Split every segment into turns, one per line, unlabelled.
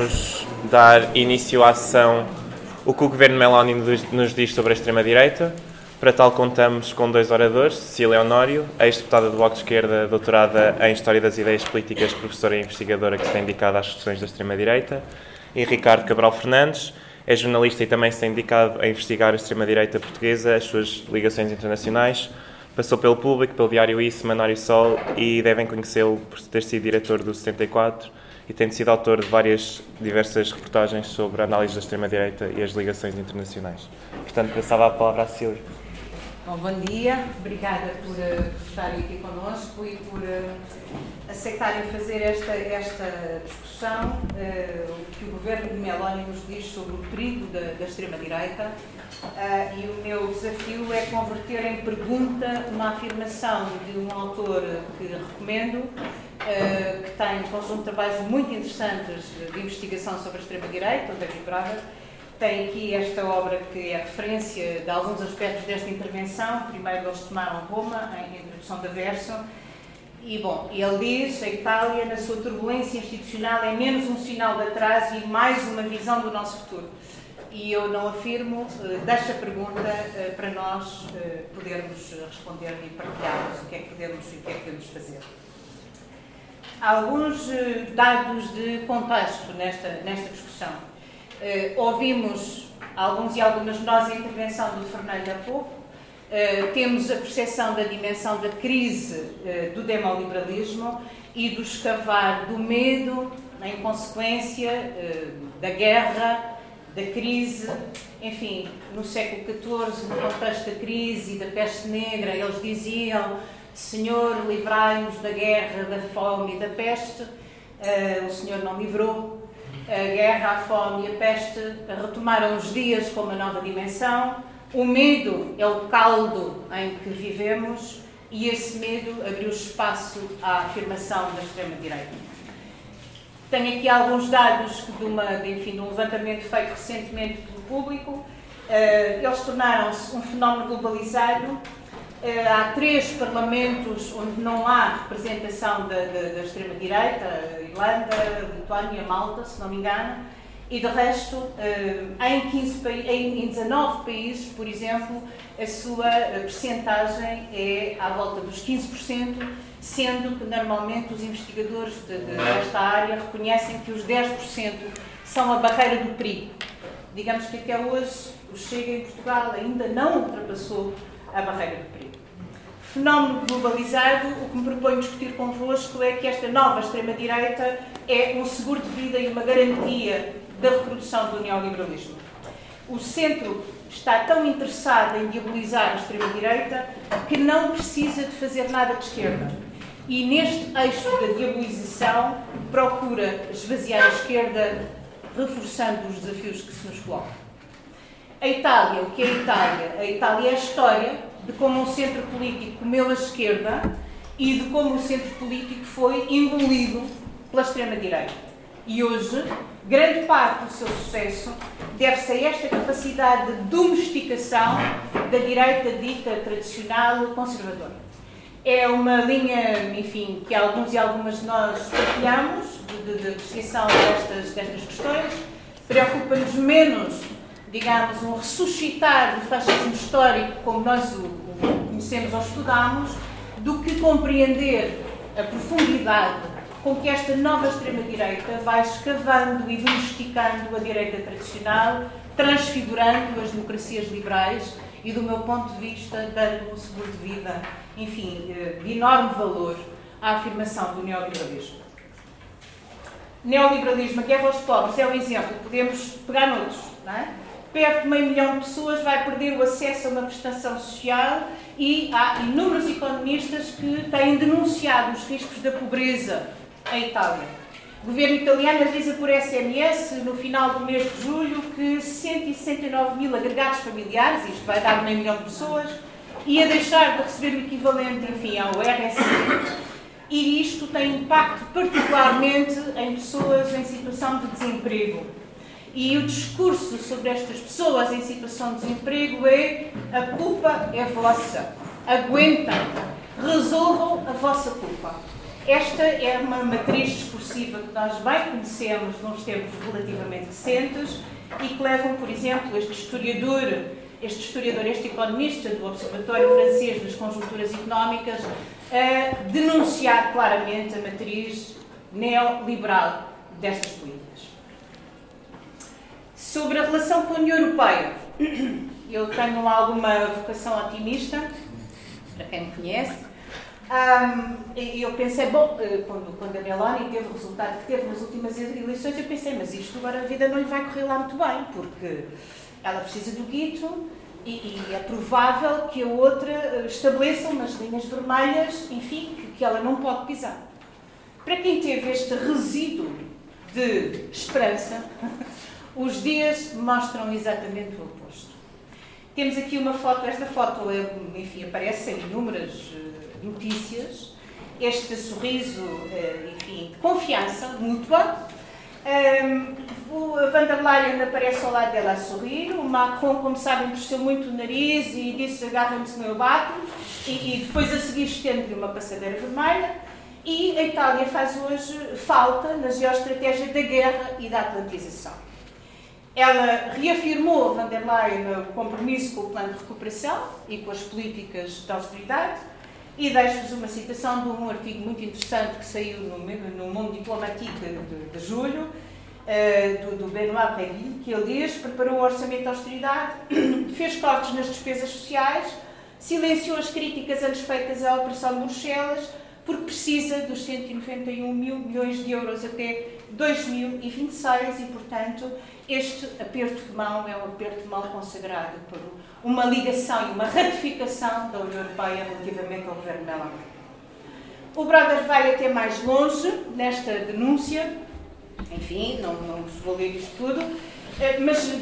vamos dar início à ação O que o governo Meloni nos diz sobre a extrema-direita. Para tal, contamos com dois oradores: Cecília Honório, ex-deputada do Bloco de Esquerda, doutorada em História das Ideias Políticas, professora e investigadora que se tem dedicado às questões da extrema-direita, e Ricardo Cabral Fernandes, é jornalista e também se tem dedicado a investigar a extrema-direita portuguesa, as suas ligações internacionais. Passou pelo Público, pelo Diário I, Semanário Sol e devem conhecê-lo por ter sido diretor do 74 e tem sido autor de várias diversas reportagens sobre a análise da extrema-direita e as ligações internacionais. Portanto, passava a palavra à Cecília.
Bom, bom dia, obrigada por, uh, por estarem aqui connosco e por uh, aceitarem fazer esta, esta discussão, uh, o que o governo de Meloni nos diz sobre o perigo da, da extrema-direita. e o meu desafio é converter em pergunta uma afirmação de um autor que recomendo, que tem um conjunto de trabalhos muito interessantes de investigação sobre a extrema-direita, o David Braga tem aqui esta obra que é referência de alguns aspectos desta intervenção. Primeiro, eles tomaram Roma, em introdução da Verso. E, bom, ele diz: a Itália, na sua turbulência institucional, é menos um sinal de atraso e mais uma visão do nosso futuro. E eu não afirmo, eh, deixo a pergunta eh, para nós eh, podermos responder e partilharmos o que é que podemos e o que é que podemos fazer. Alguns dados de contexto nesta, nesta discussão. Uh, ouvimos alguns e algumas de nós a intervenção do Fernando há pouco. Uh, temos a percepção da dimensão da crise uh, do demoliberalismo e do escavar do medo em consequência da guerra, da crise. Enfim, no século XIV, no contexto da crise e da peste negra, eles diziam: Senhor, livrai-nos da guerra, da fome e da peste. o Senhor não livrou, a guerra, a fome e a peste retomaram os dias com uma nova dimensão. O medo é o caldo em que vivemos e esse medo abriu espaço à afirmação da extrema-direita. Tenho aqui alguns dados de, uma, de, enfim, de um levantamento feito recentemente pelo público. Eh, eles tornaram-se um fenómeno globalizado. Eh, há três parlamentos onde não há representação da, da, da extrema-direita, Irlanda, Lituânia, Malta, se não me engano, e de resto, eh, em, 15, em 19 países, por exemplo, a sua eh, percentagem é à volta dos 15%, sendo que normalmente os investigadores de, de, desta área reconhecem que os 10% são a barreira do perigo. Digamos que até hoje o Chega em Portugal ainda não ultrapassou a barreira do perigo fenómeno globalizado, o que me proponho discutir convosco é que esta nova extrema-direita é um seguro de vida e uma garantia da reprodução do neoliberalismo. O centro está tão interessado em diabolizar a extrema-direita que não precisa de fazer nada de esquerda. E neste eixo da diabolização procura esvaziar a esquerda, reforçando os desafios que se nos colocam. A Itália, o que é a Itália? A Itália é a história de como o centro político comeu a esquerda e de como o centro político foi engolido pela extrema-direita. E hoje, grande parte do seu sucesso deve-se a esta capacidade de domesticação da direita dita tradicional conservadora. É uma linha, enfim, que alguns e algumas de nós partilhamos, de, de, de destas, destas questões. Preocupa-nos menos digamos, um ressuscitar do fascismo histórico como nós o conhecemos ou estudamos, do que compreender a profundidade com que esta nova extrema-direita vai escavando e domesticando a direita tradicional, transfigurando as democracias liberais e, do meu ponto de vista, dando um seguro de vida, enfim, eh, de enorme valor à afirmação do neoliberalismo. Neoliberalismo, a guerra aos pobres, é um exemplo, podemos pegar noutros, não é? Perto de meio milhão de pessoas vai perder o acesso a uma prestação social e há inúmeros economistas que têm denunciado os riscos da pobreza em Itália. O governo italiano avisa por SMS, no final do mês de julho, que 169 mil agregados familiares, isto vai dar meio milhão de pessoas, ia deixar de receber o equivalente, enfim, ao RSI. E isto tem impacto particularmente em pessoas em situação de desemprego e o discurso sobre estas pessoas em situação de desemprego é a culpa é vossa. Aguentem, resolvam a vossa culpa. esta é uma matriz discursiva que nós bem conhecemos nos tempos relativamente recentes e que levam, por exemplo, este historiador, este historiador, este economista do Observatório Francês das Conjunturas Económicas, a denunciar claramente a matriz neoliberal destas políticas. Sobre a relação com a União Europeia, eu tenho alguma vocação otimista, para quem me conhece, um, eu pensei, bom, eh, quando, quando a Meloni teve o resultado que teve nas últimas eleições, eu pensei, mas isto agora a vida não lhe vai correr lá muito bem, porque ela precisa do guito e, e é provável que a outra eh, estabeleça umas linhas vermelhas, enfim, que, que ela não pode pisar. Para quem teve este resíduo de esperança, os dias mostram exatamente o oposto. Temos aqui uma foto, esta foto, é, enfim, aparece em inúmeras eh, notícias, este sorriso, eh, enfim, de confiança mútua. Um, o Van der Leyen aparece ao lado dela a sorrir, o Macron, como sabem, torceu muito o nariz e disse agarra-me-se no meu bato, e, e, depois a seguir estende-lhe uma passadeira vermelha, e a Itália faz hoje falta na geoestratégia da guerra e da atlantização. Ela reafirmou, Van der Leyen, o compromisso com o plano de recuperação e com as políticas de austeridade, e deixo-vos uma citação de um artigo muito interessante que saiu no, no Mundo Diplomático de, de, julho, uh, do, do Benoit Préville, que ele diz, preparou o orçamento de austeridade, fez cortes nas despesas sociais, silenciou as críticas antes feitas à Operação de Bruxelas, porque precisa dos 191 mil milhões de euros até 2026 e, portanto, este aperto de mão é um aperto de mão consagrado por uma ligação e uma ratificação da União Europeia relativamente ao governo Meloni. O Brothers vai até mais longe nesta denúncia, enfim, não, não vou ler isto tudo, eh, mas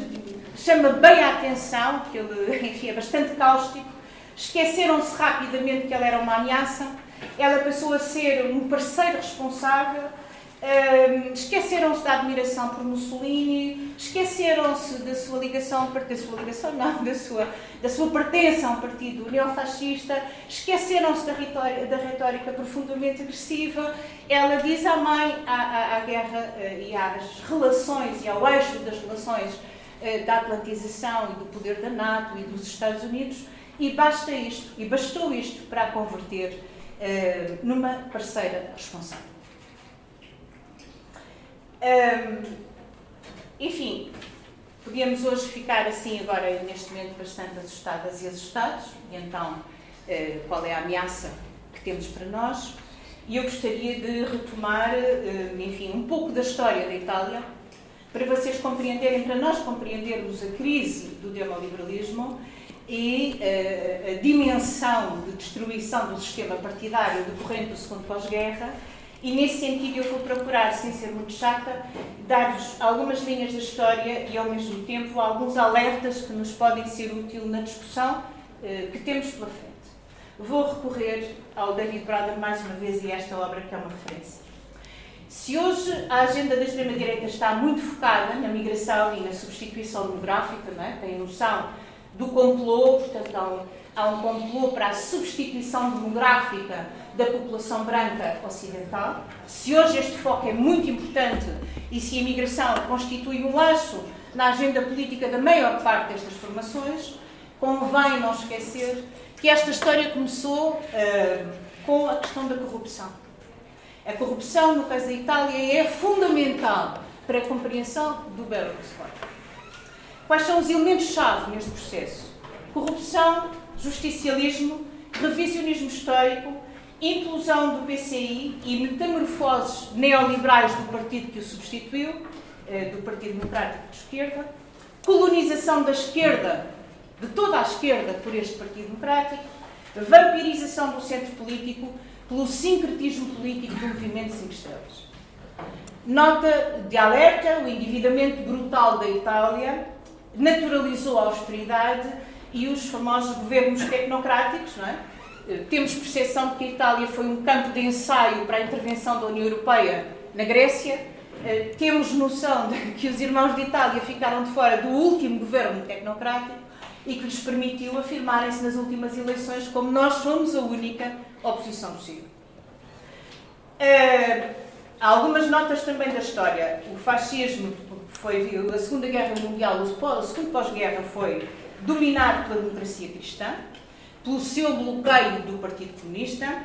chama bem a atenção, que ele enfim, é bastante cáustico, esqueceram-se rapidamente que ela era uma ameaça, ela passou a ser um parceiro responsável, esqueceram-se da admiração por Mussolini, esqueceram-se da sua ligação, da sua ligação não, da sua, da sua pertença a um partido neofascista, esqueceram-se da retórica, da retórica profundamente agressiva. Ela diz à mãe, à, à, à guerra uh, e às relações e ao eixo das relações uh, da atlantização e do poder da NATO e dos Estados Unidos, e basta isto, e bastou isto para a converter uh, numa parceira responsável. Um, enfim, podíamos hoje ficar assim agora, neste momento, bastante assustadas e assustados, e então uh, qual é a ameaça que temos para nós? E eu gostaria de retomar, uh, enfim, um pouco da história da Itália, para vocês compreenderem, para nós compreendermos a crise do neoliberalismo e uh, a dimensão de destruição do sistema partidário decorrente do segundo pós-guerra e nesse sentido eu vou procurar, sem ser muito chata, dar-vos algumas linhas da história e ao mesmo tempo alguns alertas que nos podem ser úteis na discussão eh, que temos pela frente. Vou recorrer ao David Brother mais uma vez e esta obra que é uma referência. Se hoje a agenda da extrema-direita está muito focada na migração e na substituição demográfica, não é? tem noção do complô, portanto há um, há um complô para a substituição demográfica da população branca ocidental. Se hoje este foco é muito importante e se a imigração constitui um laço na agenda política da maior parte destas formações, convém não esquecer que esta história começou uh, com a questão da corrupção. A corrupção, no caso da Itália, é fundamental para a compreensão do Berlusconi. Quais são os elementos-chave neste processo? Corrupção, justicialismo, revisionismo histórico, inclusão do PCI e metamorfoses neoliberais do partido que o substituiu, eh, do Partido Democrático de Esquerda, colonização da esquerda, de toda a esquerda, por este Partido Democrático, vampirização do centro político pelo sincretismo político do movimento 5 estrelas. Nota de alerta: o endividamento brutal da Itália naturalizou a austeridade e os famosos governos tecnocráticos, não é? Eh, temos percepção de que a Itália foi um campo de ensaio para a intervenção da União Europeia na Grécia. Eh, temos noção de que os irmãos de Itália ficaram de fora do último governo tecnocrático e que lhes permitiu afirmarem-se nas últimas eleições como nós somos a única oposição possível. Uh, algumas notas também da história. O fascismo foi a Segunda Guerra Mundial, o segundo pós-guerra foi dominado pela democracia cristã, pelo seu bloqueio do Partido Comunista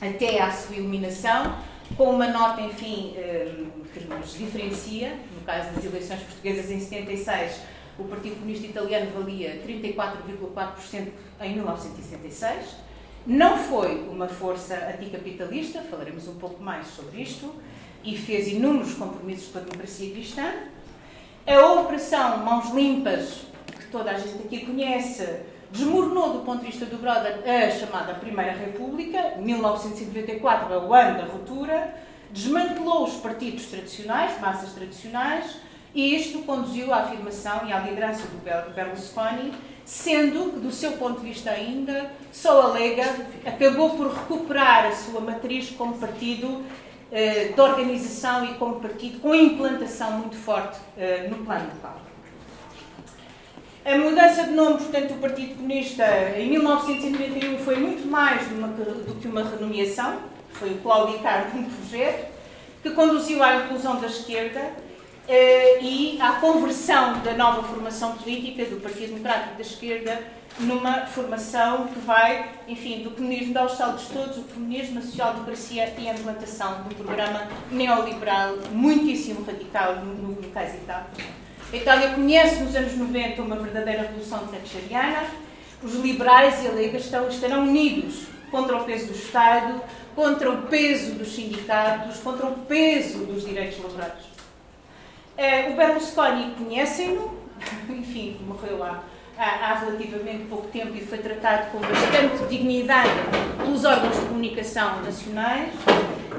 até à sua eliminação, com uma nota, enfim, hum, que nos diferencia, no caso das eleições portuguesas em 76, o Partido Comunista Italiano valia 34,4% em 1976. Não foi uma força anticapitalista, falaremos um pouco mais sobre isto, e fez inúmeros compromissos com a democracia cristã. A Operação Mãos Limpas, que toda a gente aqui conhece, desmoronou do ponto de vista do Brother a chamada Primeira República, 1994 é o ano da ruptura, desmantelou os partidos tradicionais, massas tradicionais, e isto conduziu à afirmação e à liderança do Berlusconi, sendo que, do seu ponto de vista ainda, só a Lega acabou por recuperar a sua matriz como partido eh, de organização e como partido com implantação muito forte eh, no plano local. A mudança de nome, portanto, do Partido Comunista em 1991 foi muito mais uma, do que uma renomeação, foi o claudicar de um projeto que conduziu à inclusão da esquerda eh, e à conversão da nova formação política do Partido Democrático da Esquerda numa formação que vai, enfim, do comunismo dar os saltos todos, o comunismo, a social-democracia e a implantação de um programa neoliberal muitíssimo radical no, no caso Itália. A Itália conhece nos anos 90 uma verdadeira revolução thatcheriana. Os liberais e a Lega estão, estarão unidos contra o peso do Estado, contra o peso dos sindicatos, contra o peso dos direitos laborais. Eh, o Berlusconi conhecem-no, enfim, morreu lá há, há, relativamente pouco tempo e foi tratado com bastante dignidade pelos órgãos de comunicação nacionais.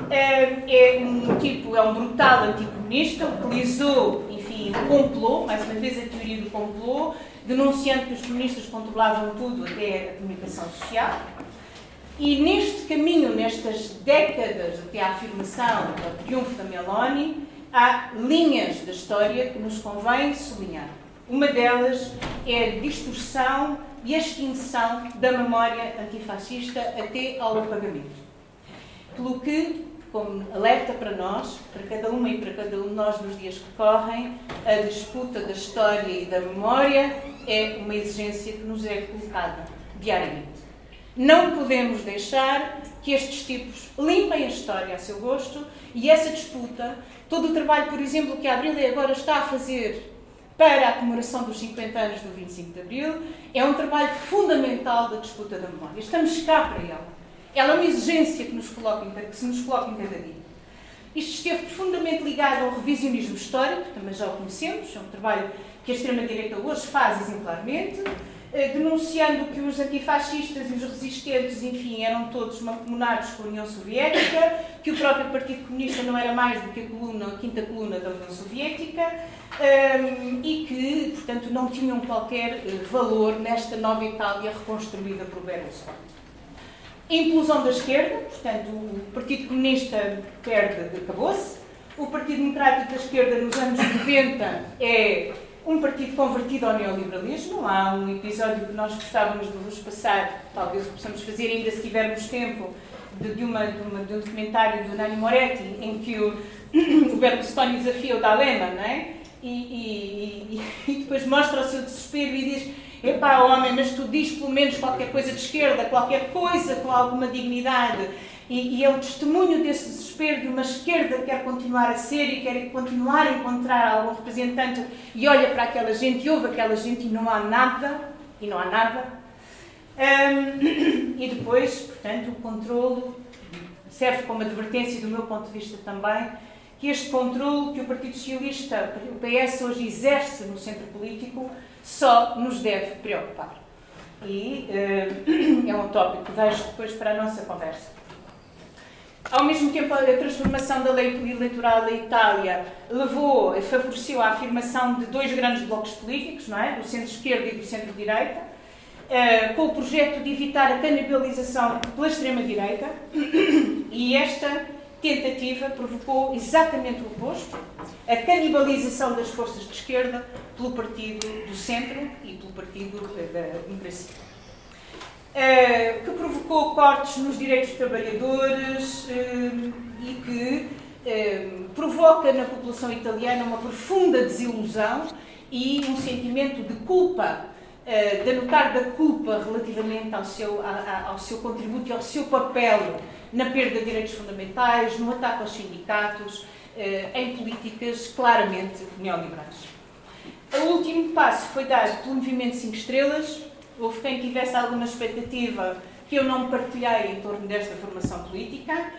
É, é um tipo, é um brutal anticomunista, utilizou enfim, o complô, mais uma vez a teoria do complô, denunciando que os comunistas controlavam tudo, até a comunicação social. E neste caminho, nestas décadas até à afirmação, ao triunfo da Meloni, há linhas da história que nos convém sublinhar. Uma delas é a distorção e a extinção da memória antifascista até ao apagamento. Pelo que como alerta para nós, para cada uma e para cada um de nós nos dias que correm, a disputa da história e da memória é uma exigência que nos é colocada diariamente. Não podemos deixar que estes tipos limpem a história a seu gosto e essa disputa, todo o trabalho, por exemplo, que a Abril agora está a fazer para a comemoração dos 50 anos do 25 de Abril, é um trabalho fundamental da disputa da memória. Estamos cá para ela. Ela é uma exigência que, nos coloca, que se nos coloca em cada dia. Isto esteve profundamente ligado ao revisionismo histórico, também já o conhecemos, é um trabalho que a extrema-direita hoje faz exemplarmente, denunciando que os antifascistas e os resistentes, enfim, eram todos mancomunados com a União Soviética, que o próprio Partido Comunista não era mais do que a, coluna, a quinta coluna da União Soviética ehm, e que, portanto, não tinham qualquer eh, valor nesta nova Itália reconstruída por Berlusconi. Inclusão da esquerda, portanto, o Partido Comunista perde, acabou-se. O Partido Democrático da Esquerda, nos anos 90, é um partido convertido ao neoliberalismo. Há um episódio que nós gostávamos de vos passar, talvez possamos fazer ainda se tivermos tempo, de, de, uma, de, uma, de um documentário do Nani Moretti, em que o, o Berlusconi desafia o D'Alema, não é? E, e, e depois mostra o seu desespero e diz Epá, homem, mas tu diz pelo menos qualquer coisa de esquerda, qualquer coisa com alguma dignidade. E, e, é o testemunho desse desespero de uma esquerda que quer continuar a ser e quer continuar a encontrar algum representante e olha para aquela gente e ouve aquela gente e não há nada, e não há nada. Um, e depois, portanto, o controlo serve como advertência do meu ponto de vista também, que este controle que o Partido Socialista, o PS hoje exerce no centro político, só nos deve preocupar. E uh, é um tópico que deixo depois para a nossa conversa. Ao mesmo tempo, a transformação da lei eleitoral da Itália levou, favoreceu a afirmação de dois grandes blocos políticos, não é? do centro-esquerda e do centro-direita, uh, com o projeto de evitar a canibalização pela extrema-direita, e esta tentativa provocou exatamente o oposto, a canibalização das forças de esquerda pelo partido do centro e pelo partido da democracia. Que provocou cortes nos direitos dos trabalhadores e que provoca na população italiana uma profunda desilusão e um sentimento de culpa, de anotar da culpa relativamente ao seu, ao seu contributo e ao seu papel na perda de direitos fundamentais, no ataque aos sindicatos, em políticas claramente neoliberais. O último passo foi dado pelo Movimento 5 Estrelas. Houve quem tivesse alguma expectativa que eu não partilhei em torno desta formação política.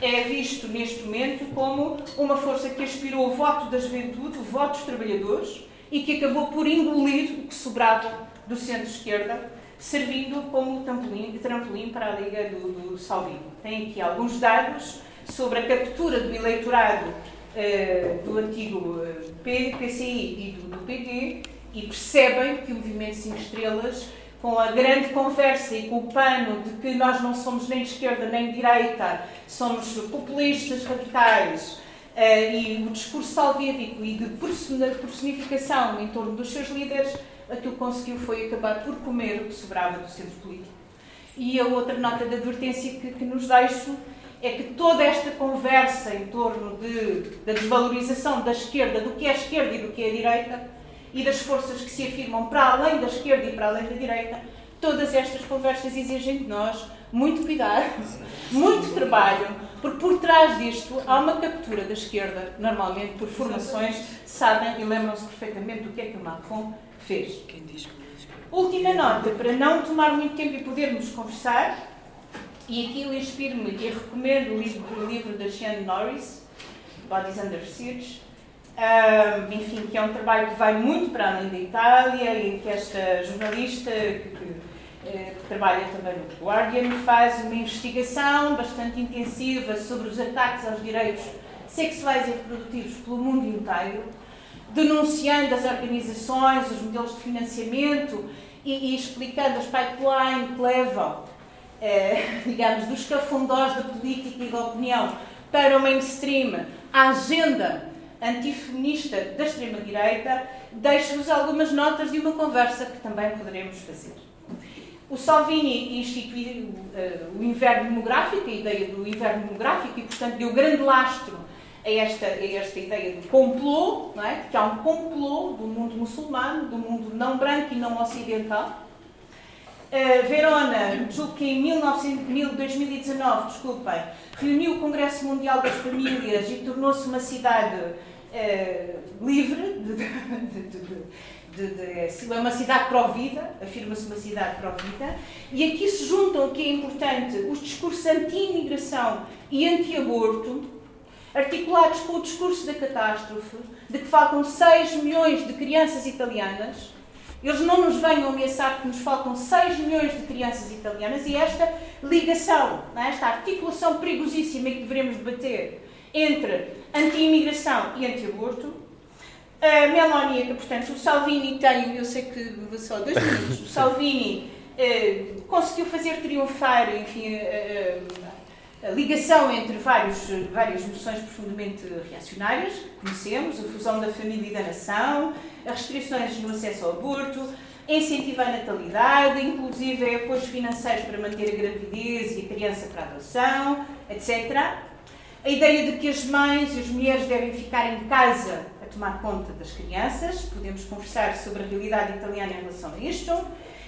É visto neste momento como uma força que aspirou o voto da juventude, o voto dos trabalhadores, e que acabou por engolir o que sobrava do centro-esquerda, servindo como trampolim, trampolim para a Liga do, do Salvino. Tem aqui alguns dados sobre a captura do eleitorado eh, do antigo eh, PCI e do, do PT e percebem que o Movimento 5 Estrelas, com a grande conversa e com o pano de que nós não somos nem de esquerda nem de direita, somos populistas radicais, Uh, e o discurso salvífico e de personificação em torno dos seus líderes, aquilo que conseguiu foi acabar por comer o que sobrava do centro político. E a outra nota de advertência que, que nos deixo é que toda esta conversa em torno de, da desvalorização da esquerda, do que é esquerda e do que é direita, e das forças que se afirmam para além da esquerda e para além da direita, todas estas conversas exigem de nós muito cuidado, muito trabalho, porque por trás disto há uma captura da esquerda, normalmente por formações, sabem e lembram-se perfeitamente do que é que o Macron fez. Última nota, para não tomar muito tempo e podermos conversar, e aqui eu inspiro-me e recomendo o livro, o livro da Shane Norris, Bodies Under Siege, um, enfim, que é um trabalho que vai muito para além da Itália e que esta jornalista que, que, eh, que, trabalha também no Guardian faz uma investigação bastante intensiva sobre os ataques aos direitos sexuais e reprodutivos pelo mundo inteiro, denunciando as organizações, os modelos de financiamento e, e explicando as pipelines que levam eh, digamos, dos cafundós da política e da opinião para o mainstream, a agenda antifeminista da extrema-direita, deixo-vos algumas notas de uma conversa que também poderemos fazer. O Salvini instituiu uh, o inverno demográfico, a ideia do inverno demográfico, e, portanto, deu grande lastro a esta, a esta ideia do complô, não é? que há um complô do mundo muçulmano, do mundo não branco e não ocidental, Verona, julgo que em 19, 2019, desculpem, reuniu o Congresso Mundial das Famílias e tornou-se uma cidade uh, livre, de, de, de, é uma cidade pró-vida, afirma-se uma cidade pró-vida, e aqui se juntam, que é importante, os discursos anti-imigração e anti-aborto, articulados com o discurso da catástrofe, de que faltam 6 milhões de crianças italianas, eles não nos venham ameaçar que nos faltam 6 milhões de crianças italianas e esta ligação, é? esta articulação perigosíssima que devemos debater entre anti-imigração e anti-aborto. A Meloni, portanto, o Salvini tem, eu sei que só dois minutos, o Salvini eh, conseguiu fazer triunfar, enfim, eh, a ligação entre vários, várias noções profundamente reacionárias, conhecemos, a fusão da família e da nação, as restrições no acesso ao aborto, incentivar a natalidade, inclusive apoios financeiros para manter a gravidez e a criança para a adoção, etc. A ideia de que as mães e as mulheres devem ficar em casa a tomar conta das crianças, podemos conversar sobre a realidade italiana em relação a isto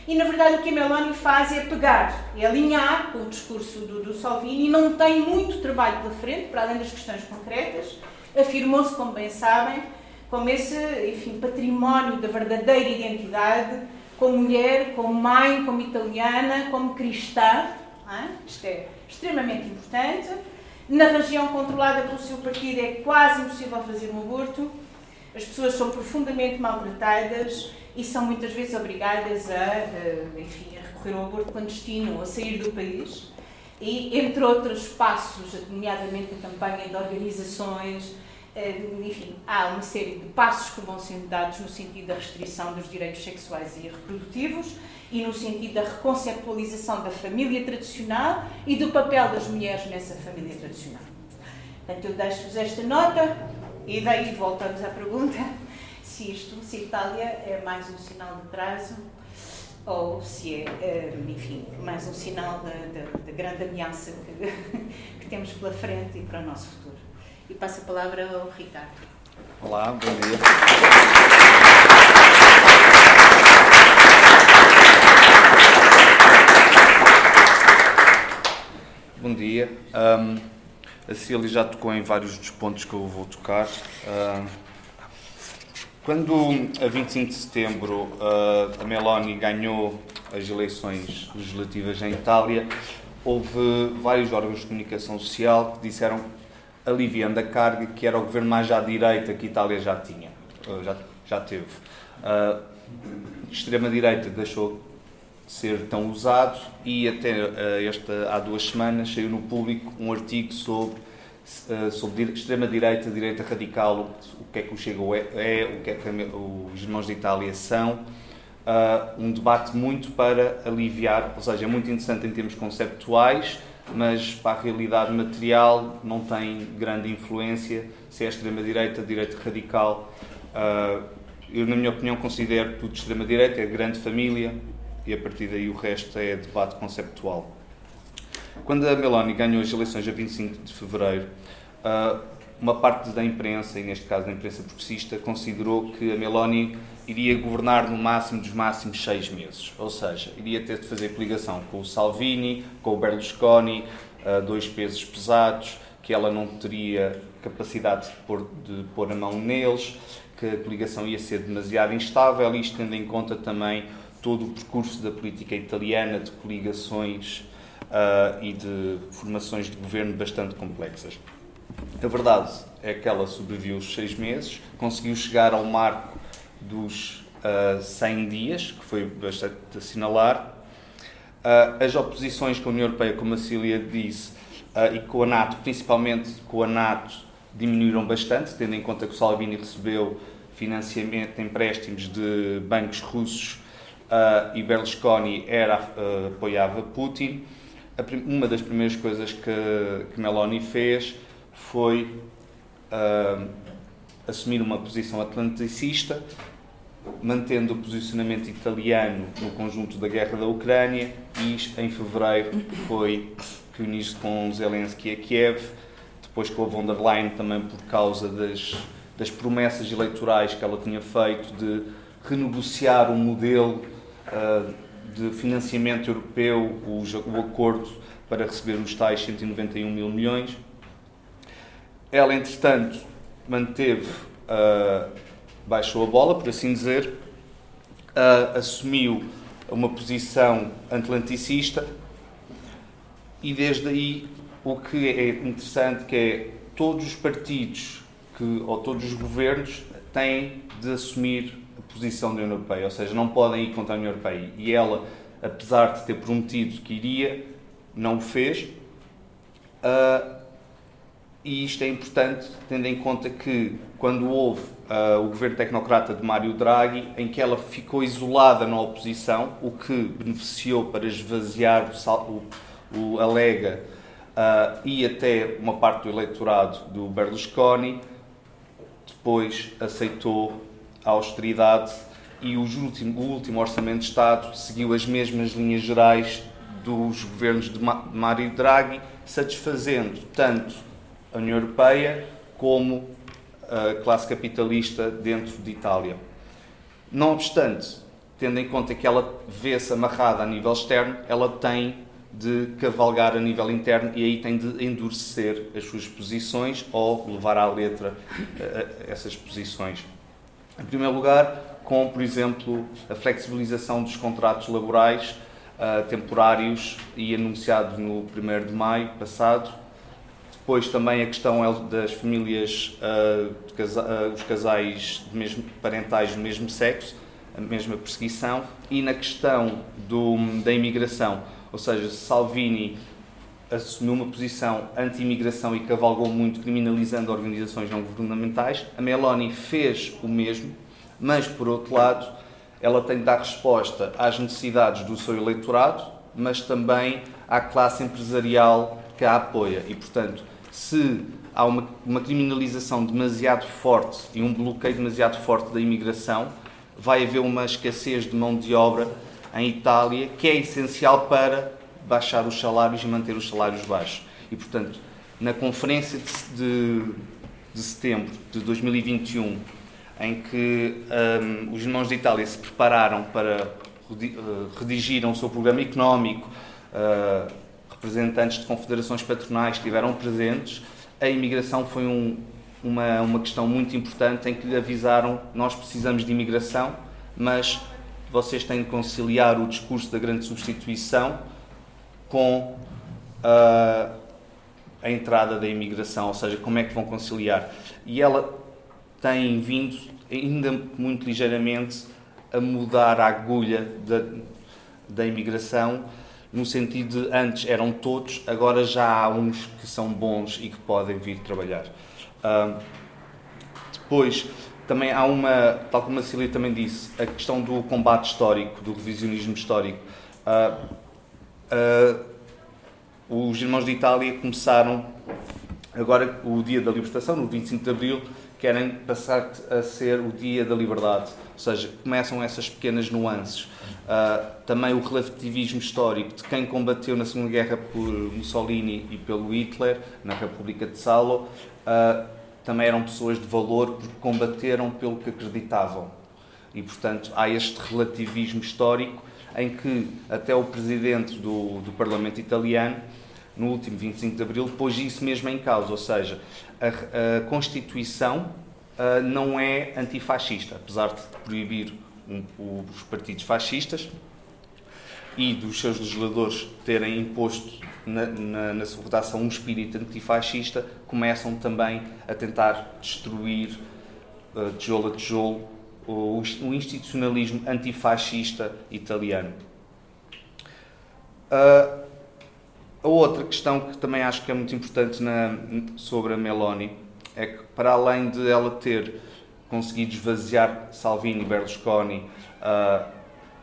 e, na verdade, o que a Meloni faz é pegar, é alinhar com o discurso do, do Salvini e não tem muito trabalho pela frente, para além das questões concretas. Afirmou-se, como bem sabem, como esse enfim, património da verdadeira identidade, como mulher, como mãe, como italiana, como cristã. É? Isto é extremamente importante. Na região controlada pelo seu partido é quase impossível fazer um aborto. As pessoas são profundamente maltratadas e são muitas vezes obrigadas a, enfim, a recorrer ao aborto clandestino ou a sair do país. E, entre outros passos, nomeadamente a campanha de organizações, eh, enfim, há uma série de passos que vão sendo dados no sentido da restrição dos direitos sexuais e reprodutivos e no sentido da reconceptualização da família tradicional e do papel das mulheres nessa família tradicional. Portanto, eu deixo-vos esta nota e daí voltamos à pergunta se isto, se Itália é mais um sinal de atraso ou se é, enfim, mais um sinal da grande ameaça que, que temos pela frente e para o nosso futuro. E passo a palavra ao Ricardo.
Olá, bom dia. Bom dia. Um, a Cília já tocou em vários dos pontos que eu vou tocar. Uh, quando, a 25 de setembro, uh, a Meloni ganhou as eleições legislativas em Itália, houve vários órgãos de comunicação social que disseram, aliviando a carga, que era o governo mais à direita que a Itália já tinha, uh, já, já teve. Uh, extrema-direita deixou de ser tão usado e até uh, esta, há duas semanas saiu no público um artigo sobre eh, sobre extrema-direita, direita radical, o que é que o Chega é, é o que é que os irmãos de Itália são. Uh, um debate muito para aliviar, ou seja, é muito interessante em termos conceptuais, mas para a realidade material não tem grande influência se é extrema-direita, direita radical. Eu, na minha opinião, considero tudo extrema-direita, é grande família, e a partir daí o resto é debate conceptual. Quando a Meloni ganhou as eleições a 25 de fevereiro, ah, uma parte da imprensa, e neste caso da imprensa progressista, considerou que a Meloni iria governar no máximo dos máximos seis meses. Ou seja, iria ter de fazer coligação com o Salvini, com o Berlusconi, ah, dois pesos pesados, que ela não teria capacidade de pôr, de pôr a mão neles, que a coligação ia ser demasiado instável, isto tendo em conta também todo o percurso da política italiana de coligações uh, e de formações de governo bastante complexas. A verdade é que ela sobreviveu os seis meses, conseguiu chegar ao marco dos uh, ah, 100 dias, que foi bastante assinalar. Uh, as oposições com a União Europeia, como a Cília disse, uh, e com a NATO, principalmente com a NATO, diminuíram bastante, tendo em conta que o Salvini recebeu financiamento, empréstimos de bancos russos uh, e Berlusconi era, uh, apoiava Putin. Uma das primeiras coisas que, que Meloni fez foi uh, assumir uma posição atlanticista, mantendo o posicionamento italiano no conjunto da guerra da Ucrânia e em fevereiro foi reunir-se com Zelensky a Kiev, depois com a von der Leyen também por causa das, das promessas eleitorais que ela tinha feito de renegociar o um modelo de financiamento europeu, o, acordo para receber os tais 191 mil milhões. Ela, entretanto, manteve, uh, baixou a bola, por assim dizer, uh, assumiu uma posição atlanticista e desde aí o que é interessante que é todos os partidos que, ou todos os governos têm de assumir posição da União Europeia, ou seja, não podem ir contra a União Europeia. E ela, apesar de ter prometido que iria, não o fez. Uh, e isto é importante, tendo em conta que, quando houve uh, o governo tecnocrata de Mário Draghi, em que ela ficou isolada na oposição, o que beneficiou para esvaziar o, o, o Alega uh, e até uma parte do eleitorado do Berlusconi, depois aceitou a austeridade e o último, o último Orçamento de Estado seguiu as mesmas linhas gerais dos governos de Mário Draghi, satisfazendo tanto a União Europeia como a classe capitalista dentro de Itália. Não obstante, tendo em conta que ela vê-se amarrada a nível externo, ela tem de cavalgar a nível interno e aí tem de endurecer as suas posições ou levar à letra eh, eh, essas posições. Em primeiro lugar, com, por exemplo, a flexibilização dos contratos laborais uh, temporários e anunciado no 1 de maio passado. Depois também a questão das famílias, uh, casa uh, os casais de mesmo, parentais do mesmo sexo, a mesma perseguição. E na questão do, da imigração, ou seja, Salvini assumiu uma posição anti-imigração e cavalgou muito, criminalizando organizações não governamentais. A Meloni fez o mesmo, mas, por outro lado, ela tem de dar resposta às necessidades do seu eleitorado, mas também à classe empresarial que a apoia. E, portanto, se há uma, uma criminalização demasiado forte e um bloqueio demasiado forte da imigração, vai haver uma escassez de mão de obra em Itália, que é essencial para baixar os salários e manter os salários baixos. E, portanto, na conferência de, de, de setembro de 2021, em que um, os irmãos de Itália se prepararam para uh, redigir o seu programa económico, uh, representantes de confederações patronais estiveram presentes, a imigração foi um, uma, uma questão muito importante em que lhe avisaram nós precisamos de imigração, mas vocês têm de conciliar o discurso da grande substituição com uh, a entrada da imigração, ou seja, como é que vão conciliar. E ela tem vindo, ainda muito ligeiramente, a mudar a agulha da, da imigração, no sentido de antes eram todos, agora já há uns que são bons e que podem vir trabalhar. Uh, depois, também há uma, tal como a Cília também disse, a questão do combate histórico, do revisionismo histórico. Uh, uh, os irmãos de Itália começaram, agora o dia da libertação, no 25 de Abril, querem passar a ser o dia da liberdade. Ou seja, começam essas pequenas nuances. Uh, também o relativismo histórico de quem combateu na Segunda Guerra por Mussolini e pelo Hitler, na República de Salo, uh, também eram pessoas de valor porque combateram pelo que acreditavam. E, portanto, há este relativismo histórico em que até o presidente do, do Parlamento italiano, no último 25 de Abril, pôs isso mesmo em causa, ou seja, a, a Constituição uh, não é antifascista, apesar de proibir um, os partidos fascistas e dos seus legisladores terem imposto na, na, na sua redação um espírito antifascista, começam também a tentar destruir, uh, tijolo a tijolo, o, o institucionalismo antifascista italiano. Uh, a outra questão que também acho que é muito importante na, sobre a Meloni é que, para além de ela ter conseguido esvaziar Salvini e Berlusconi uh,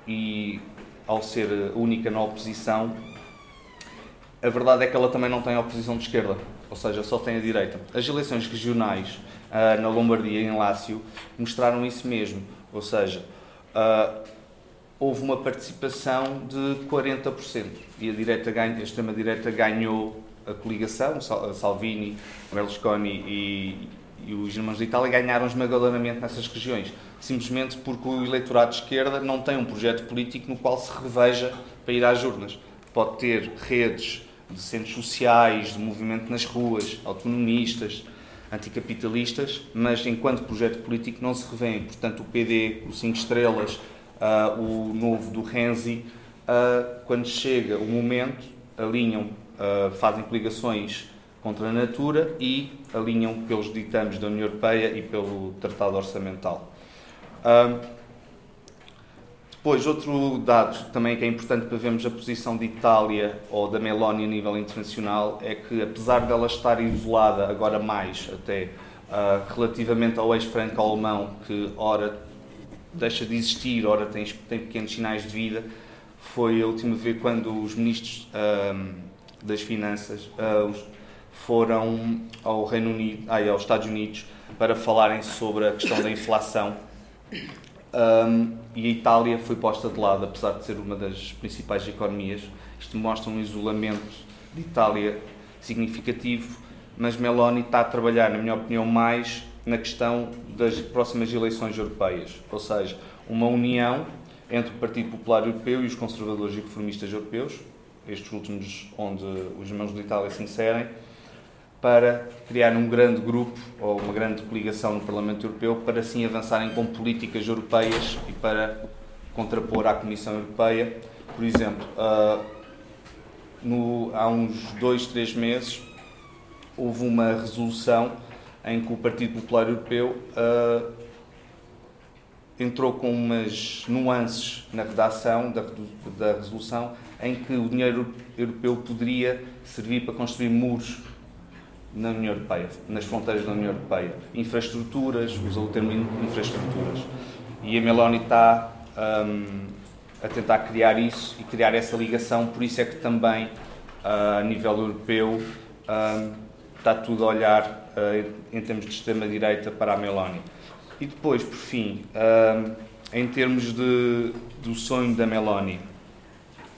e ao ser única na oposição, a verdade é que ela também não tem oposição de esquerda, ou seja, só tem a direita. As eleições regionais uh, na Lombardia em Lácio mostraram isso mesmo, ou seja, uh, houve uma participação de 40% e a, direita ganha, a extrema-direita ganhou a coligação, Salvini, Berlusconi e, e os irmãos de Itália ganharam esmagadoramente nessas regiões, simplesmente porque o eleitorado de esquerda não tem um projeto político no qual se reveja para ir às urnas. Pode ter redes de centros sociais, de movimento nas ruas, autonomistas, anticapitalistas, mas enquanto projeto político não se revêem. Portanto, o PD, o Cinco Estrelas, uh, o novo do Renzi, uh, quando chega o momento, alinham, uh, fazem coligações contra a Natura e alinham pelos ditames da União Europeia e pelo Tratado Orçamental. Depois, outro dado também que é importante para vermos a posição de Itália ou da Meloni a nível internacional é que, apesar dela estar isolada, agora mais até, uh, relativamente ao ex-franco-alemão, que ora deixa de existir, ora tem, tem pequenos sinais de vida, foi a última vez quando os ministros uh, das Finanças uh, foram ao Reino Unido, ai, aos Estados Unidos para falarem sobre a questão da inflação um, e a Itália foi posta de lado, apesar de ser uma das principais economias. Isto mostra um isolamento de Itália significativo, mas Meloni está a trabalhar, na minha opinião, mais na questão das próximas eleições europeias, ou seja, uma união entre o Partido Popular Europeu e os conservadores e reformistas europeus, estes últimos onde os irmãos de Itália se inserem, para criar um grande grupo ou uma grande coligação no Parlamento Europeu para assim avançarem com políticas europeias e para contrapor à Comissão Europeia. Por exemplo, uh, no, há uns dois, três meses houve uma resolução em que o Partido Popular Europeu uh, entrou com umas nuances na redação da, da resolução em que o dinheiro europeu poderia servir para construir muros na União Europeia, nas fronteiras da União Europeia. Infraestruturas, usa o termo infraestruturas. E a Meloni está um, a tentar criar isso e criar essa ligação, por isso é que também, uh, a nível europeu, um, está tudo a olhar, uh, em termos de extrema-direita, para a Meloni. E depois, por fim, um, em termos de, do sonho da Meloni,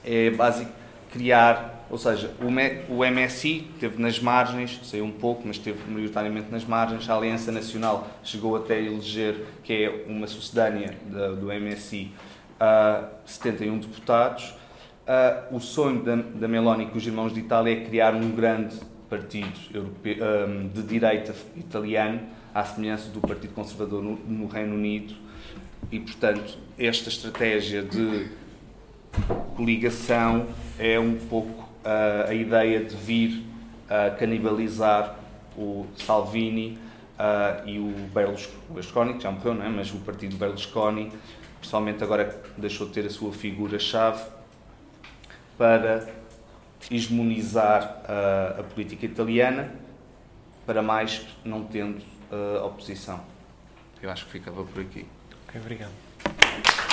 é básico criar, ou seja, o, MSI teve nas margens, saiu um pouco, mas esteve maioritariamente nas margens. A Aliança Nacional chegou até a eleger, que é uma sucedânea do MSI, uh, 71 deputados. O sonho da, da Meloni com os irmãos de Itália é criar um grande partido europeu, um, de direita italiano, à semelhança do Partido Conservador no, no Reino Unido. E, portanto, esta estratégia de coligação é um pouco a ideia de vir canibalizar o Salvini e o Berlusconi, que já morreu, não é? mas o partido Berlusconi, principalmente agora deixou de ter a sua figura-chave, para hegemonizar a política italiana, para mais não tendo oposição. Eu acho que ficava por aqui.
Ok, obrigado.